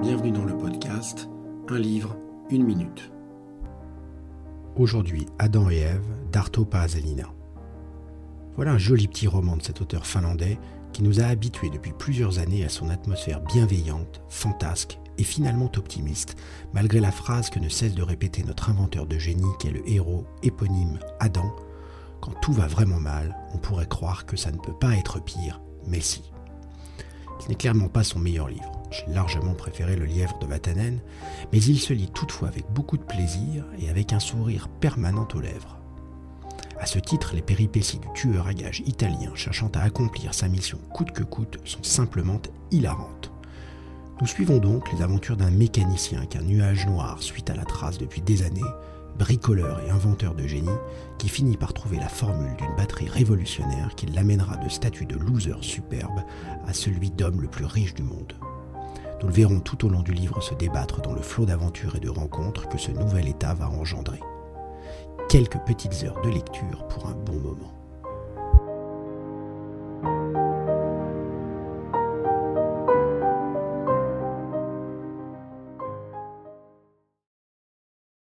bienvenue dans le podcast Un livre, une minute. Aujourd'hui, Adam et Ève d'Arto Paazalina. Voilà un joli petit roman de cet auteur finlandais qui nous a habitués depuis plusieurs années à son atmosphère bienveillante, fantasque et finalement optimiste, malgré la phrase que ne cesse de répéter notre inventeur de génie qu'est le héros éponyme Adam. Quand tout va vraiment mal, on pourrait croire que ça ne peut pas être pire, mais si. Ce n'est clairement pas son meilleur livre. J'ai largement préféré Le Lièvre de Vatanen, mais il se lit toutefois avec beaucoup de plaisir et avec un sourire permanent aux lèvres. À ce titre, les péripéties du tueur à gages italien cherchant à accomplir sa mission coûte que coûte sont simplement hilarantes. Nous suivons donc les aventures d'un mécanicien qu'un nuage noir suit à la trace depuis des années, bricoleur et inventeur de génie, qui finit par trouver la formule d'une batterie révolutionnaire qui l'amènera de statut de loser superbe à celui d'homme le plus riche du monde. Nous le verrons tout au long du livre se débattre dans le flot d'aventures et de rencontres que ce nouvel état va engendrer. Quelques petites heures de lecture pour un bon moment.